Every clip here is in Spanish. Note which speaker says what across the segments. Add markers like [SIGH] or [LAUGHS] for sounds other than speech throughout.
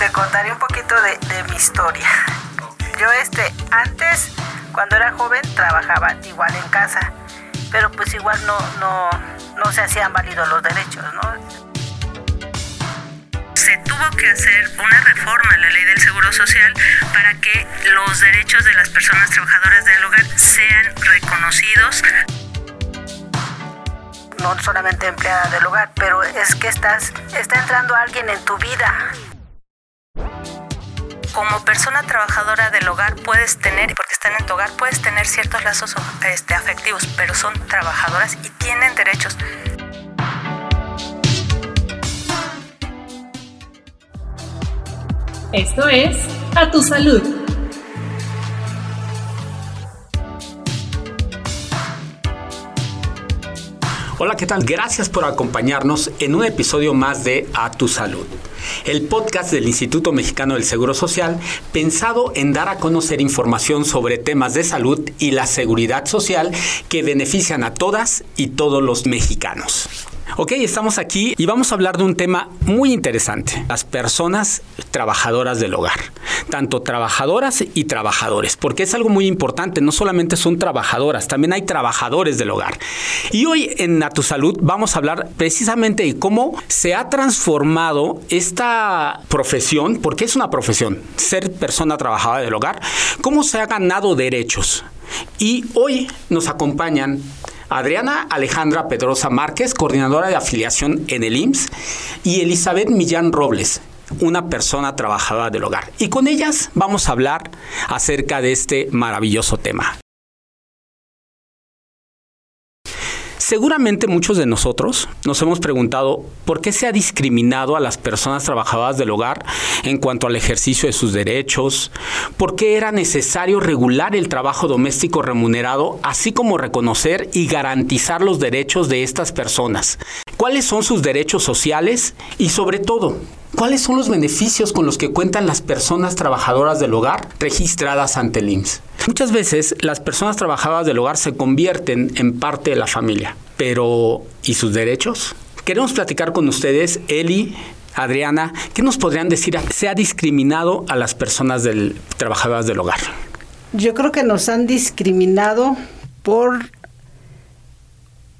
Speaker 1: te contaré un poquito de, de mi historia. Yo este, antes, cuando era joven, trabajaba igual en casa, pero pues igual no, no, no se hacían válidos los derechos, ¿no? se tuvo que hacer una reforma a la ley del Seguro Social para que los derechos de las personas trabajadoras del hogar sean reconocidos no solamente empleada del hogar, pero es que estás, está entrando alguien en tu vida. Como persona trabajadora del hogar puedes tener, porque están en tu hogar, puedes tener ciertos lazos este, afectivos, pero son trabajadoras y tienen derechos.
Speaker 2: Esto es A Tu Salud.
Speaker 3: Hola, ¿qué tal? Gracias por acompañarnos en un episodio más de A Tu Salud, el podcast del Instituto Mexicano del Seguro Social pensado en dar a conocer información sobre temas de salud y la seguridad social que benefician a todas y todos los mexicanos. Ok, estamos aquí y vamos a hablar de un tema muy interesante, las personas trabajadoras del hogar, tanto trabajadoras y trabajadores, porque es algo muy importante, no solamente son trabajadoras, también hay trabajadores del hogar. Y hoy en A Tu Salud vamos a hablar precisamente de cómo se ha transformado esta profesión, porque es una profesión, ser persona trabajadora del hogar, cómo se ha ganado derechos. Y hoy nos acompañan Adriana Alejandra Pedrosa Márquez, coordinadora de afiliación en el IMSS, y Elizabeth Millán Robles, una persona trabajadora del hogar. Y con ellas vamos a hablar acerca de este maravilloso tema. Seguramente muchos de nosotros nos hemos preguntado por qué se ha discriminado a las personas trabajadoras del hogar en cuanto al ejercicio de sus derechos, por qué era necesario regular el trabajo doméstico remunerado, así como reconocer y garantizar los derechos de estas personas, cuáles son sus derechos sociales y sobre todo, ¿Cuáles son los beneficios con los que cuentan las personas trabajadoras del hogar registradas ante el IMSS? Muchas veces las personas trabajadoras del hogar se convierten en parte de la familia, pero ¿y sus derechos? Queremos platicar con ustedes, Eli, Adriana, ¿qué nos podrían decir? ¿Se ha discriminado a las personas del, trabajadoras del hogar?
Speaker 1: Yo creo que nos han discriminado por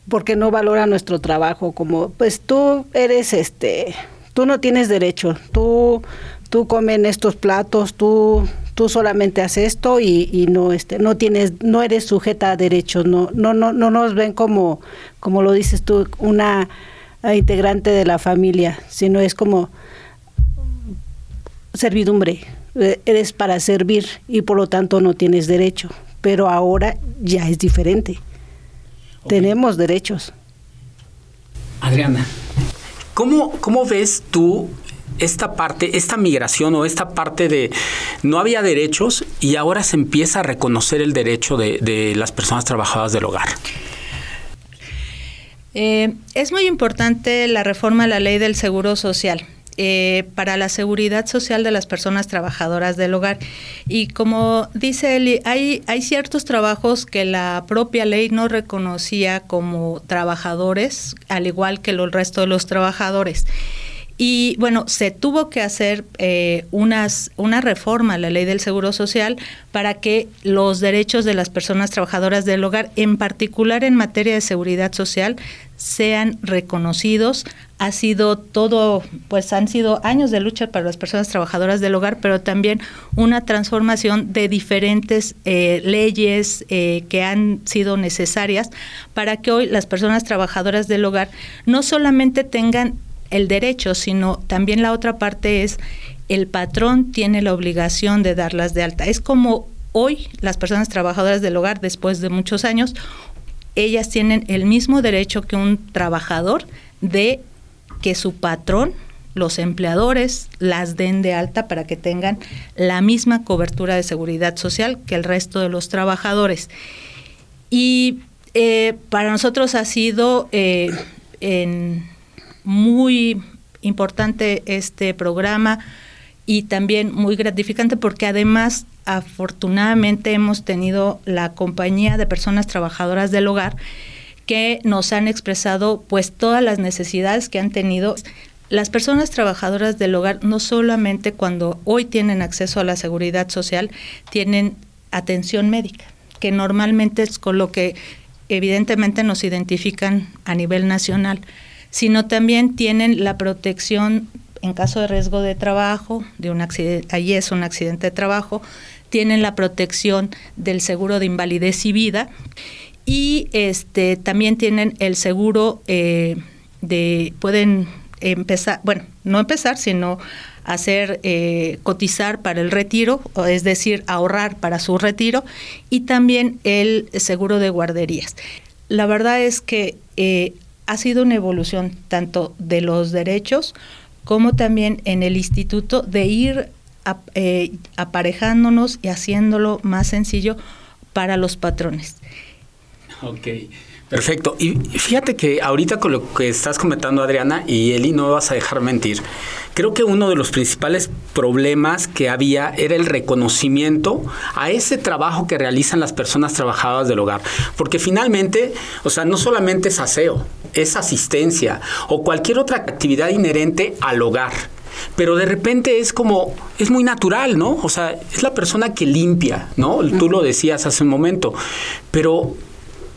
Speaker 1: porque no valora nuestro trabajo como pues tú eres este tú no tienes derecho, tú, tú comen estos platos, tú, tú solamente haces esto y, no, este, no tienes, no eres sujeta a derechos, no, no, no, no nos ven como, como lo dices tú, una integrante de la familia, sino es como servidumbre, e, eres para servir y por lo tanto no tienes derecho, pero ahora ya es diferente. Tenemos derechos.
Speaker 3: Adriana, ¿Cómo, cómo ves tú esta parte, esta migración o esta parte de no había derechos y ahora se empieza a reconocer el derecho de, las personas trabajadoras del hogar?
Speaker 4: Eh, es muy importante la reforma a la ley del seguro social. Eh, para la seguridad social de las personas trabajadoras del hogar. Y como dice Eli, hay, hay ciertos trabajos que la propia ley no reconocía como trabajadores, al igual que el resto de los trabajadores. Y bueno, se tuvo que hacer eh, unas, una reforma a la ley del Seguro Social para que los derechos de las personas trabajadoras del hogar, en particular en materia de seguridad social, sean reconocidos. Ha sido todo, pues han sido años de lucha para las personas trabajadoras del hogar, pero también una transformación de diferentes eh, leyes eh, que han sido necesarias para que hoy las personas trabajadoras del hogar no solamente tengan el derecho, sino también la otra parte es el patrón tiene la obligación de darlas de alta. Es como hoy las personas trabajadoras del hogar, después de muchos años, ellas tienen el mismo derecho que un trabajador de que su patrón, los empleadores, las den de alta para que tengan la misma cobertura de seguridad social que el resto de los trabajadores. Y eh, para nosotros ha sido eh, en muy importante este programa y también muy gratificante porque además afortunadamente hemos tenido la compañía de personas trabajadoras del hogar que nos han expresado pues todas las necesidades que han tenido. Las personas trabajadoras del hogar no solamente cuando hoy tienen acceso a la seguridad social, tienen atención médica, que normalmente es con lo que evidentemente nos identifican a nivel nacional, sino también tienen la protección en caso de riesgo de trabajo, de un accidente, ahí es un accidente de trabajo, tienen la protección del seguro de invalidez y vida y este también tienen el seguro eh, de pueden empezar, bueno, no empezar, sino hacer eh, cotizar para el retiro, es decir, ahorrar para su retiro, y también el seguro de guarderías. La verdad es que eh, ha sido una evolución tanto de los derechos como también en el instituto de ir eh, aparejándonos y haciéndolo más sencillo para los patrones.
Speaker 3: Ok. Perfecto. Y fíjate que ahorita con lo que estás comentando, Adriana, y Eli, no vas a dejar mentir. Creo que uno de los principales problemas que había era el reconocimiento a ese trabajo que realizan las personas trabajadoras del hogar. Porque finalmente, o sea, no solamente es aseo, es asistencia o cualquier otra actividad inherente al hogar pero de repente es como, es muy natural, ¿no? O sea, es la persona que limpia, ¿no? Tú lo decías hace un momento, pero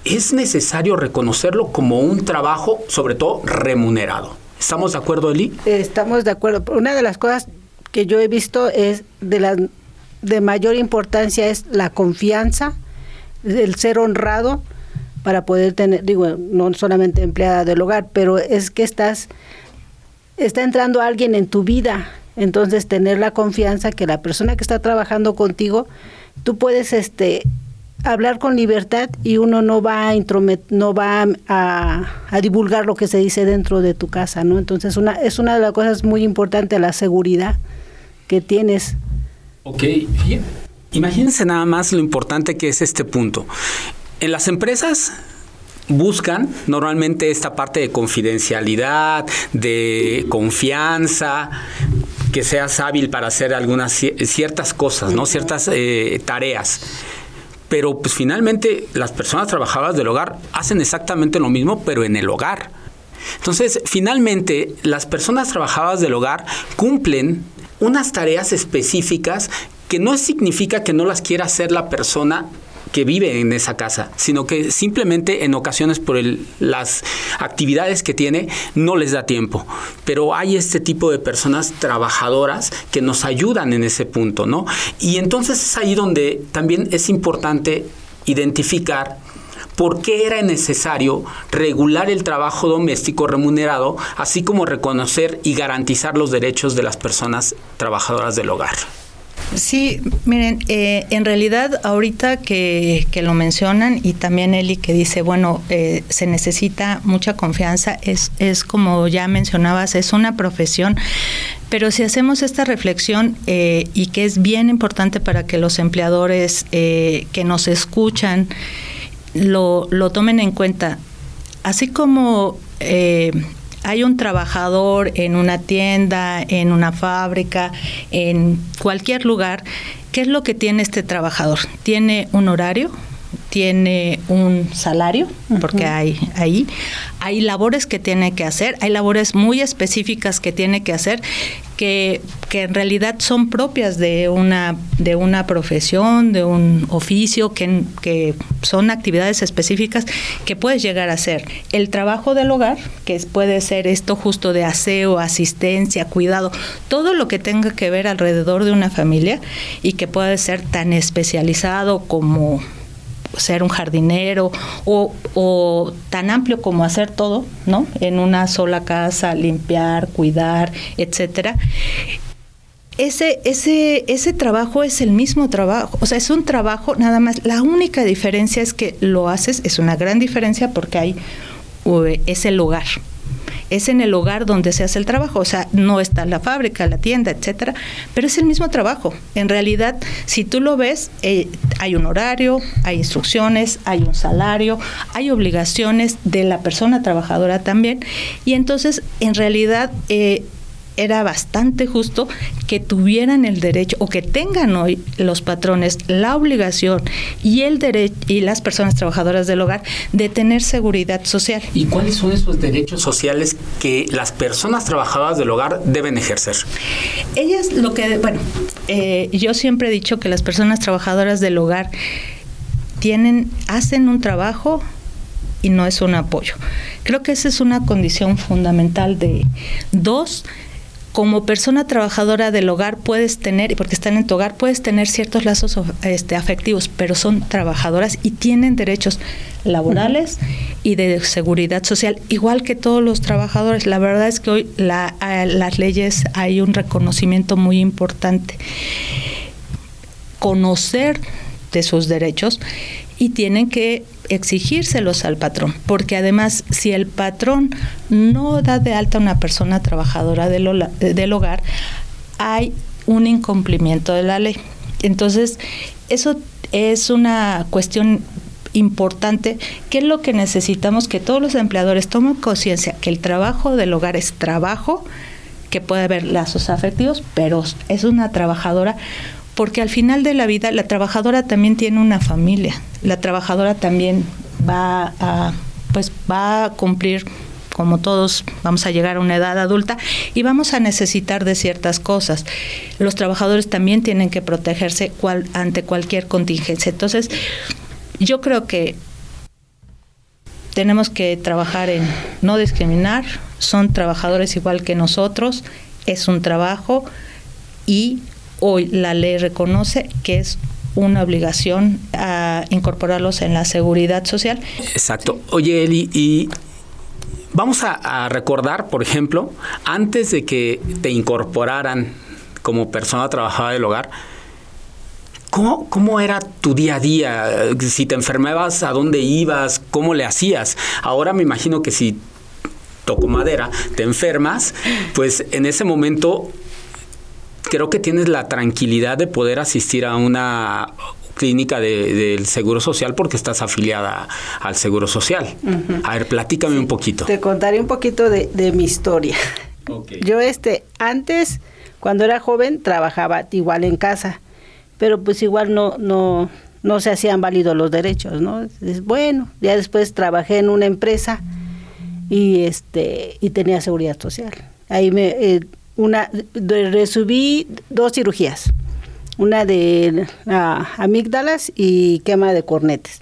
Speaker 3: es necesario reconocerlo como un trabajo, sobre todo remunerado. ¿Estamos de acuerdo, Eli?
Speaker 1: Estamos de acuerdo. Una de las cosas que yo he visto es de la de mayor importancia es la confianza, el ser honrado para poder tener, digo, no solamente empleada del hogar, pero es que estás está entrando alguien en tu vida, entonces tener la confianza que la persona que está trabajando contigo, tú puedes este hablar con libertad y uno no va a no va a, divulgar lo que se dice dentro de tu casa, ¿no? Entonces una es una de las cosas muy importantes la seguridad que tienes.
Speaker 3: Ok, imagínense nada más lo importante que es este punto. En las empresas buscan normalmente esta parte de confidencialidad, de confianza, que seas hábil para hacer algunas ciertas cosas, ¿no? Ciertas eh, tareas pero pues finalmente las personas trabajadoras del hogar hacen exactamente lo mismo, pero en el hogar. Entonces, finalmente, las personas trabajadoras del hogar cumplen unas tareas específicas que no significa que no las quiera hacer la persona que vive en esa casa, sino que simplemente en ocasiones por las actividades que tiene no les da tiempo. Pero hay este tipo de personas trabajadoras que nos ayudan en ese punto, ¿no? Y entonces es ahí donde también es importante identificar por qué era necesario regular el trabajo doméstico remunerado, así como reconocer y garantizar los derechos de las personas trabajadoras del hogar.
Speaker 4: Sí, miren, eh, en realidad ahorita que, lo mencionan y también Eli que dice, bueno, eh, se necesita mucha confianza, es, es como ya mencionabas, es una profesión, pero si hacemos esta reflexión eh, y que es bien importante para que los empleadores que nos escuchan lo, lo tomen en cuenta, así como hay un trabajador en una tienda, en una fábrica, en cualquier lugar, ¿qué es lo que tiene este trabajador? Tiene un horario, tiene un salario, porque hay ahí, hay labores que tiene que hacer, hay labores muy específicas que tiene que hacer que, que, en realidad son propias de una, de una profesión, de un oficio, que, que son actividades específicas que puedes llegar a hacer. El trabajo del hogar, que puede ser esto justo de aseo, asistencia, cuidado, todo lo que tenga que ver alrededor de una familia y que puede ser tan especializado como ser un jardinero o, tan amplio como hacer todo, ¿no? En una sola casa, limpiar, cuidar, etcétera. Ese, ese, ese trabajo es el mismo trabajo, o sea, es un trabajo nada más. La única diferencia es que lo haces, es una gran diferencia porque hay, es el lugar, es en el hogar donde se hace el trabajo, o sea, no está la fábrica, la tienda, etcétera, pero es el mismo trabajo. En realidad, si tú lo ves, eh, hay un horario, hay instrucciones, hay un salario, hay obligaciones de la persona trabajadora también, y entonces, en realidad, eh, era bastante justo que tuvieran el derecho o que tengan hoy los patrones la obligación y el derecho y las personas trabajadoras del hogar de tener seguridad social.
Speaker 3: ¿Y cuáles son esos derechos sociales que las personas trabajadoras del hogar deben ejercer?
Speaker 4: Ellas lo que, bueno, eh, yo siempre he dicho que las personas trabajadoras del hogar tienen, hacen un trabajo y no es un apoyo. Creo que esa es una condición fundamental de dos, como persona trabajadora del hogar puedes tener, porque están en tu hogar, puedes tener ciertos lazos este, afectivos, pero son trabajadoras y tienen derechos laborales y de seguridad social, igual que todos los trabajadores. La verdad es que hoy la, las leyes hay un reconocimiento muy importante. Conocer de sus derechos y tienen que exigírselos al patrón, porque además si el patrón no da de alta a una persona trabajadora del, del hogar, hay un incumplimiento de la ley. Entonces, eso es una cuestión importante, que es lo que necesitamos que todos los empleadores tomen conciencia, que el trabajo del hogar es trabajo, que puede haber lazos afectivos, pero es una trabajadora porque al final de la vida la trabajadora también tiene una familia, la trabajadora también va a, pues va a cumplir como todos vamos a llegar a una edad adulta y vamos a necesitar de ciertas cosas. Los trabajadores también tienen que protegerse ante cualquier contingencia. Entonces, yo creo que tenemos que trabajar en no discriminar, son trabajadores igual que nosotros, es un trabajo y hoy la ley reconoce que es una obligación a incorporarlos en la seguridad social.
Speaker 3: Exacto. Oye, Eli, y vamos a, recordar, por ejemplo, antes de que te incorporaran como persona trabajadora del hogar, ¿Cómo, ¿Cómo, era tu día a día? Si te enfermabas, ¿a dónde ibas? ¿Cómo le hacías? Ahora me imagino que si toco madera, te enfermas, pues en ese momento creo que tienes la tranquilidad de poder asistir a una clínica del Seguro Social porque estás afiliada al Seguro Social. A ver, platícame un poquito.
Speaker 1: Te contaré un poquito de, mi historia. [LAUGHS] Yo este antes cuando era joven trabajaba igual en casa, pero pues igual no no no se hacían válidos los derechos, ¿no? bueno, ya después trabajé en una empresa y este y tenía seguridad social. Ahí me eh, una recibí dos cirugías, una de amígdalas y quema de cornetes.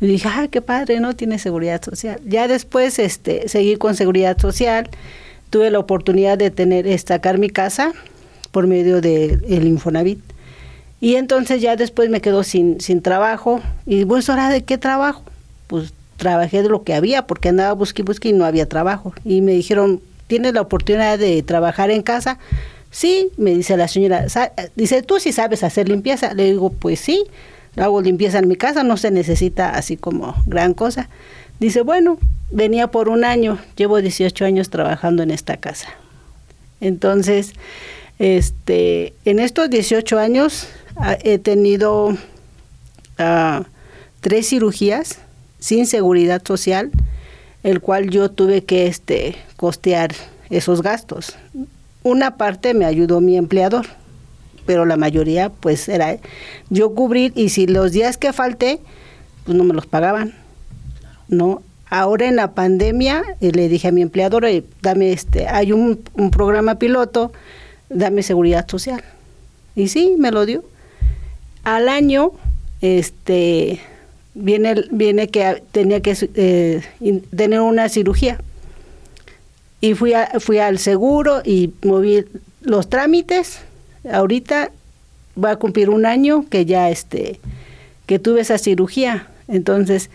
Speaker 1: Y dije, ah, qué padre, ¿no? Tiene seguridad social. Ya después este, seguí con seguridad social, tuve la oportunidad de tener, sacar mi casa por medio del el Infonavit. Y entonces ya después me quedo sin, sin trabajo. Y pues, ¿ahora de qué trabajo? Pues trabajé de lo que había, porque andaba busque busque y no había trabajo. Y me dijeron, ¿tienes la oportunidad de trabajar en casa? Sí, me dice la señora, dice, ¿tú sí sabes hacer limpieza? Le digo, pues sí, hago limpieza en mi casa, no se necesita así como gran cosa. Dice, bueno, venía por un año, llevo 18 años trabajando en esta casa. Entonces, este, en estos 18 años ah, he tenido ah, tres cirugías sin seguridad social, el cual yo tuve que este, costear esos gastos. Una parte me ayudó mi empleador, pero la mayoría pues era yo cubrir y si los días que falté, pues no me los pagaban. ¿No? Ahora en la pandemia eh, le dije a mi empleador, dame este, hay un, un programa piloto, dame seguridad social. Y sí, me lo dio. Al año, este, viene, viene que tenía que eh, tener una cirugía. Y fui, a, fui al seguro y moví los trámites. Ahorita va a cumplir un año que ya este, que tuve esa cirugía. Entonces,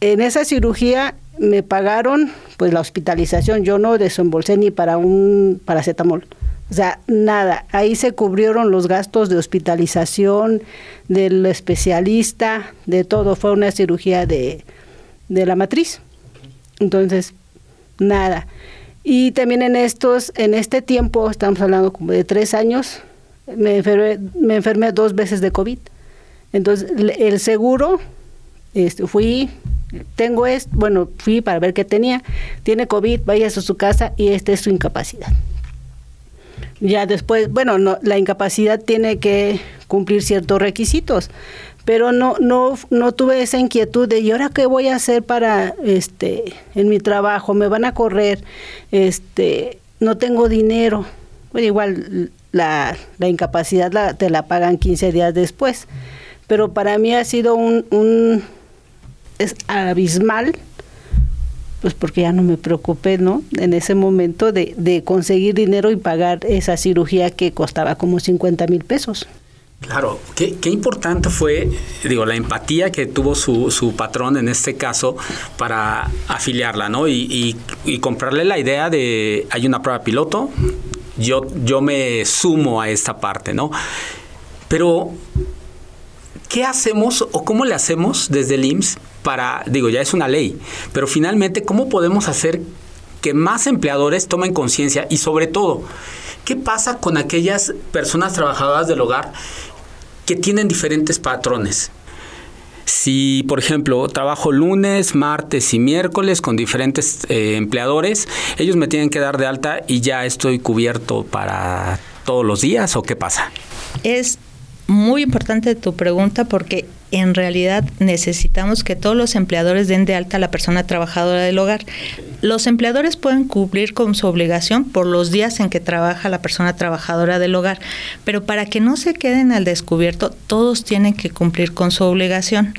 Speaker 1: en esa cirugía me pagaron pues la hospitalización. Yo no desembolsé ni para un paracetamol. O sea, nada. Ahí se cubrieron los gastos de hospitalización, del especialista, de todo. Fue una cirugía de, de la matriz. Entonces, nada. Y también en estos, en este tiempo, estamos hablando como de tres años, me enfermé, me enfermé dos veces de COVID. Entonces, el seguro, este, fui, tengo esto, bueno, fui para ver qué tenía, tiene COVID, vaya a su casa y esta es su incapacidad. Ya después, bueno, no, la incapacidad tiene que cumplir ciertos requisitos, pero no no no tuve esa inquietud de y ahora qué voy a hacer para este en mi trabajo me van a correr este no tengo dinero. Igual la, la incapacidad la, te la pagan 15 días después pero para mí ha sido un, un es abismal pues porque ya no me preocupé, ¿no? En ese momento de, de conseguir dinero y pagar esa cirugía que costaba como 50 mil pesos.
Speaker 3: Claro, qué, qué, importante fue, digo, la empatía que tuvo su, su patrón en este caso para afiliarla, ¿no? Y, y, comprarle la idea de, hay una prueba piloto, yo, yo me sumo a esta parte, ¿no? Pero, ¿qué hacemos o cómo le hacemos desde el IMSS para, digo, ya es una ley, pero finalmente, ¿cómo podemos hacer que más empleadores tomen conciencia y sobre todo, ¿qué pasa con aquellas personas trabajadoras del hogar que tienen diferentes patrones. Si, por ejemplo, trabajo lunes, martes y miércoles con diferentes eh, empleadores, ellos me tienen que dar de alta y ya estoy cubierto para todos los días o qué pasa?
Speaker 4: Es muy importante tu pregunta porque en realidad necesitamos que todos los empleadores den de alta a la persona trabajadora del hogar. Los empleadores pueden cumplir con su obligación por los días en que trabaja la persona trabajadora del hogar, pero para que no se queden al descubierto, todos tienen que cumplir con su obligación.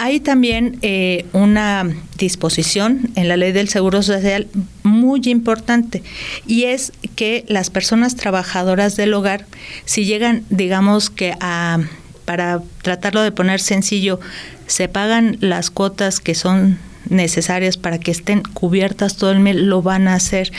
Speaker 4: Hay también eh, una disposición en la ley del Seguro Social muy importante y es que las personas trabajadoras del hogar, si llegan, digamos que a para tratarlo de poner sencillo, se pagan las cuotas que son necesarias para que estén cubiertas todo el mes, lo van a hacer.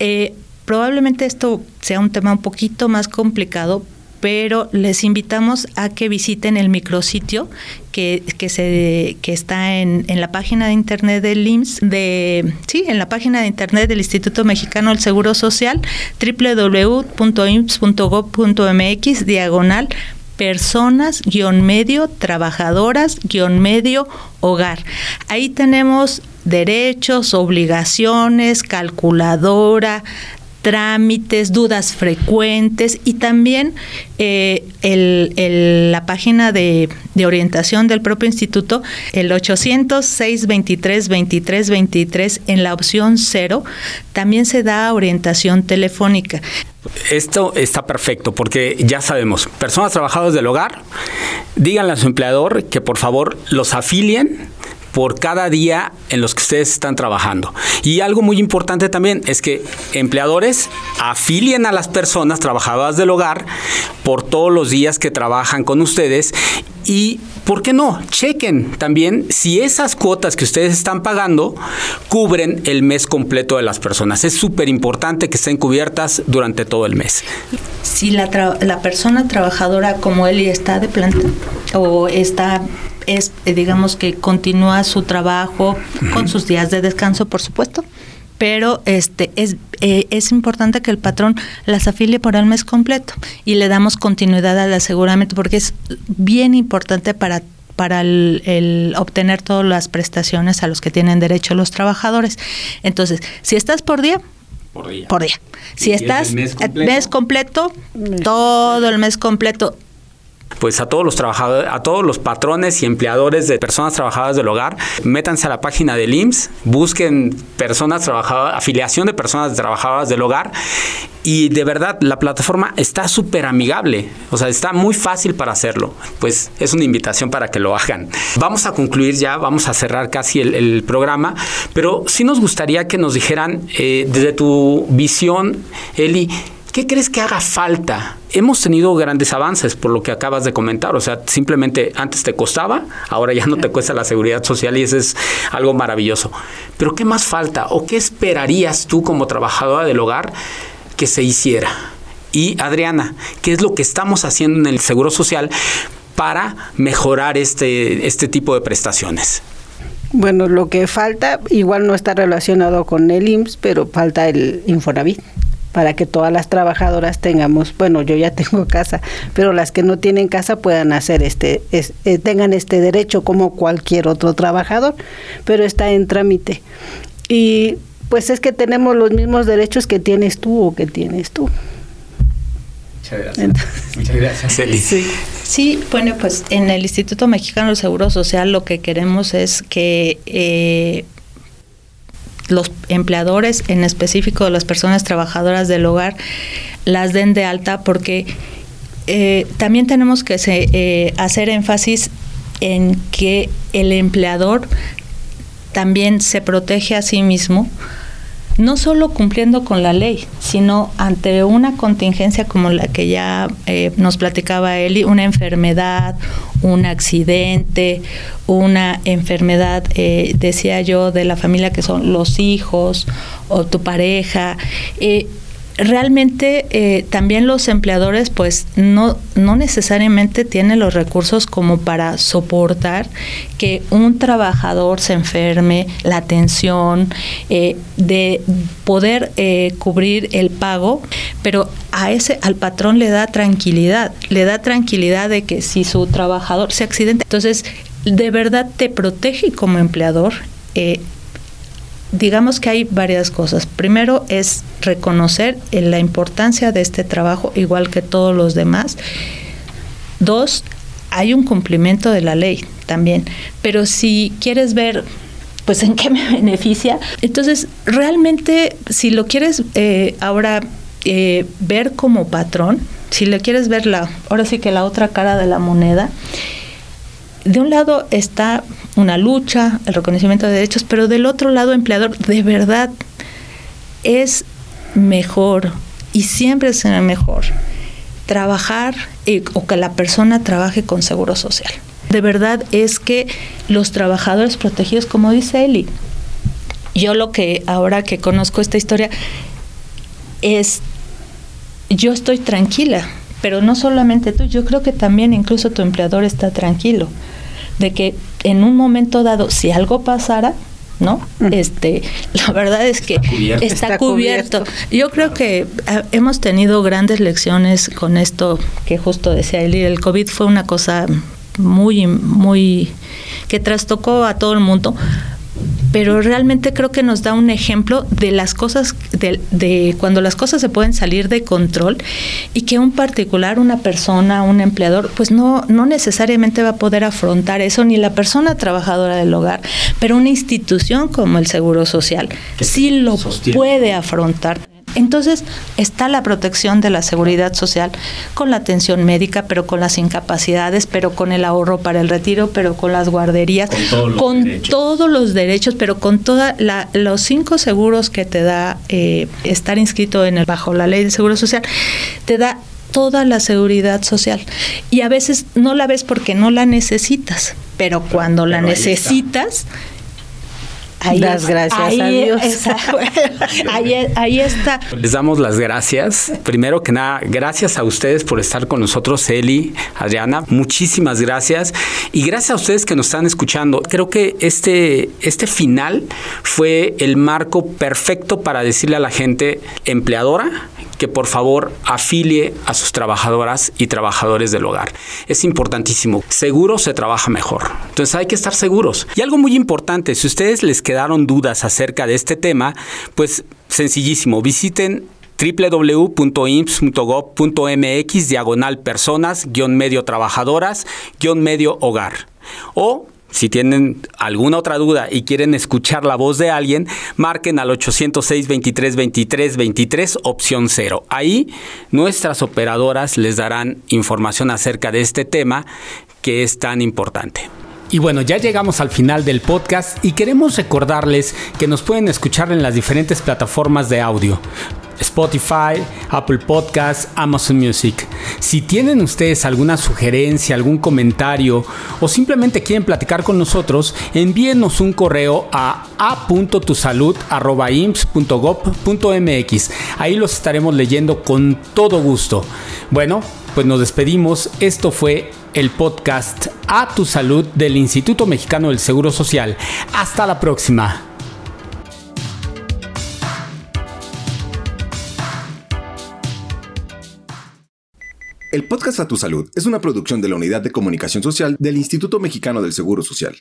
Speaker 4: Eh, probablemente esto sea un tema un poquito más complicado, pero les invitamos a que visiten el micrositio que, que, se, que está en, en, la página de internet del IMSS, de, sí, en la página de internet del Instituto Mexicano del Seguro Social, www.imss.gov.mx, diagonal personas, guion medio, trabajadoras, guion medio, hogar. Ahí tenemos derechos, obligaciones, calculadora, trámites, dudas frecuentes y también eh, la página de, orientación del propio instituto, el 806 23 23 23 en la opción cero, también se da orientación telefónica.
Speaker 3: Esto está perfecto porque ya sabemos, personas trabajadoras del hogar, díganle a su empleador que por favor los afilien por cada día en los que ustedes están trabajando. Y algo muy importante también es que empleadores afilien a las personas trabajadoras del hogar por todos los días que trabajan con ustedes y ¿por qué no? Chequen también si esas cuotas que ustedes están pagando cubren el mes completo de las personas. Es súper importante que estén cubiertas durante todo el mes.
Speaker 4: Si la, la persona trabajadora como él está de planta o está es, eh, digamos que continúa su trabajo con sus días de descanso, por supuesto, pero este es, eh, es importante que el patrón las afilie por el mes completo y le damos continuidad al aseguramiento porque es bien importante para para el, el, obtener todas las prestaciones a los que tienen derecho los trabajadores. Entonces, si estás por día,
Speaker 3: por día.
Speaker 4: Por día. Si estás mes completo, mes completo, todo el mes completo
Speaker 3: pues a todos los trabajadores, a todos los patrones y empleadores de personas trabajadoras del hogar, métanse a la página del IMSS, busquen personas trabajadoras, afiliación de personas trabajadoras del hogar y de verdad la plataforma está súper amigable, o sea, está muy fácil para hacerlo. Pues es una invitación para que lo hagan. Vamos a concluir ya, vamos a cerrar casi el, programa, pero sí nos gustaría que nos dijeran eh, desde tu visión, Eli, ¿Qué crees que haga falta? Hemos tenido grandes avances por lo que acabas de comentar, o sea, simplemente antes te costaba, ahora ya no te cuesta la seguridad social y eso es algo maravilloso. Pero ¿qué más falta o qué esperarías tú como trabajadora del hogar que se hiciera? Y Adriana, ¿qué es lo que estamos haciendo en el Seguro Social para mejorar este, este tipo de prestaciones?
Speaker 1: Bueno, lo que falta igual no está relacionado con el IMSS, pero falta el Infonavit para que todas las trabajadoras tengamos, bueno, yo ya [LAUGHS] tengo casa, pero las que no tienen casa puedan hacer este, es, eh, tengan este derecho como cualquier otro trabajador, pero está en trámite. Y pues es que tenemos los mismos derechos que tienes tú o que tienes tú.
Speaker 3: Muchas gracias. Muchas gracias, [LAUGHS] Eli.
Speaker 4: Sí. sí. bueno, pues en el Instituto Mexicano del Seguro Social lo que queremos es que eh, los empleadores, en específico las personas trabajadoras del hogar, las den de alta porque eh, también tenemos que eh, hacer énfasis en que el empleador también se protege a sí mismo no solo cumpliendo con la ley, sino ante una contingencia como la que ya eh, nos platicaba Eli, una enfermedad, un accidente, una enfermedad, eh, decía yo, de la familia que son los hijos o tu pareja. Eh, realmente eh, también los empleadores pues no, no necesariamente tienen los recursos como para soportar que un trabajador se enferme, la atención, eh, de poder eh, cubrir el pago, pero a ese, al patrón le da tranquilidad, le da tranquilidad de que si su trabajador se accidenta, entonces de verdad te protege como empleador digamos que hay varias cosas. Primero es reconocer la importancia de este trabajo, igual que todos los demás. Dos, hay un cumplimiento de la ley también. Pero si quieres ver pues en qué [LAUGHS] me beneficia. Entonces, realmente, si lo quieres eh, ahora eh, ver como patrón, si le quieres ver la, ahora sí que la otra cara de la moneda, de un lado está una lucha, el reconocimiento de derechos, pero del otro lado, empleador, de verdad es mejor y siempre será mejor trabajar o que la persona trabaje con seguro social. De verdad es que los trabajadores protegidos, como dice Eli, yo lo que ahora que conozco esta historia es, yo estoy tranquila, pero no solamente tú, yo creo que también incluso tu empleador está tranquilo de que en un momento dado, si algo pasara, ¿no? Este, la verdad es que está cubierto. Yo creo que ah, hemos tenido grandes lecciones con esto que justo decía Eli, el COVID fue una cosa muy muy que trastocó a todo el mundo, pero realmente creo que nos da un ejemplo de las cosas, de, cuando las cosas se pueden salir de control y que un particular, una persona, un empleador, pues no, no necesariamente va a poder afrontar eso, ni la persona trabajadora del hogar, pero una institución como el Seguro Social sí lo puede afrontar. Entonces está la protección de la seguridad social con la atención médica, pero con las incapacidades, pero con el ahorro para el retiro, pero con las guarderías, con todos los, derechos. pero con todos los cinco seguros que te da eh, estar inscrito en el, bajo la ley de seguro social, te da toda la seguridad social. Y a veces no la ves porque no la necesitas, pero cuando la necesitas,
Speaker 1: las gracias a Dios. [LAUGHS]
Speaker 4: ahí, está.
Speaker 3: Les damos las gracias. Primero que nada, gracias a ustedes por estar con nosotros, Eli, Adriana. Muchísimas gracias. Y gracias a ustedes que nos están escuchando. Creo que este, este final fue el marco perfecto para decirle a la gente empleadora que por favor afilie a sus trabajadoras y trabajadores del hogar. Es importantísimo. Seguro se trabaja mejor. Entonces hay que estar seguros. Y algo muy importante, si ustedes les quedaron dudas acerca de este tema, pues sencillísimo, visiten www.imps.gov.mx diagonal personas guion medio trabajadoras guion medio hogar o si tienen alguna otra duda y quieren escuchar la voz de alguien, marquen al 806 23 23 23 opción 0. Ahí nuestras operadoras les darán información acerca de este tema que es tan importante. Y bueno, ya llegamos al final del podcast y queremos recordarles que nos pueden escuchar en las diferentes plataformas de audio. Spotify, Apple Podcasts, Amazon Music. Si tienen ustedes alguna sugerencia, algún comentario o simplemente quieren platicar con nosotros, envíenos un correo a a.tusalud.imps.gov.mx. Ahí los estaremos leyendo con todo gusto. Bueno, pues nos despedimos. Esto fue el podcast A Tu Salud del Instituto Mexicano del Seguro Social. Hasta la próxima.
Speaker 5: El podcast A Tu Salud es una producción de la Unidad de Comunicación Social del Instituto Mexicano del Seguro Social.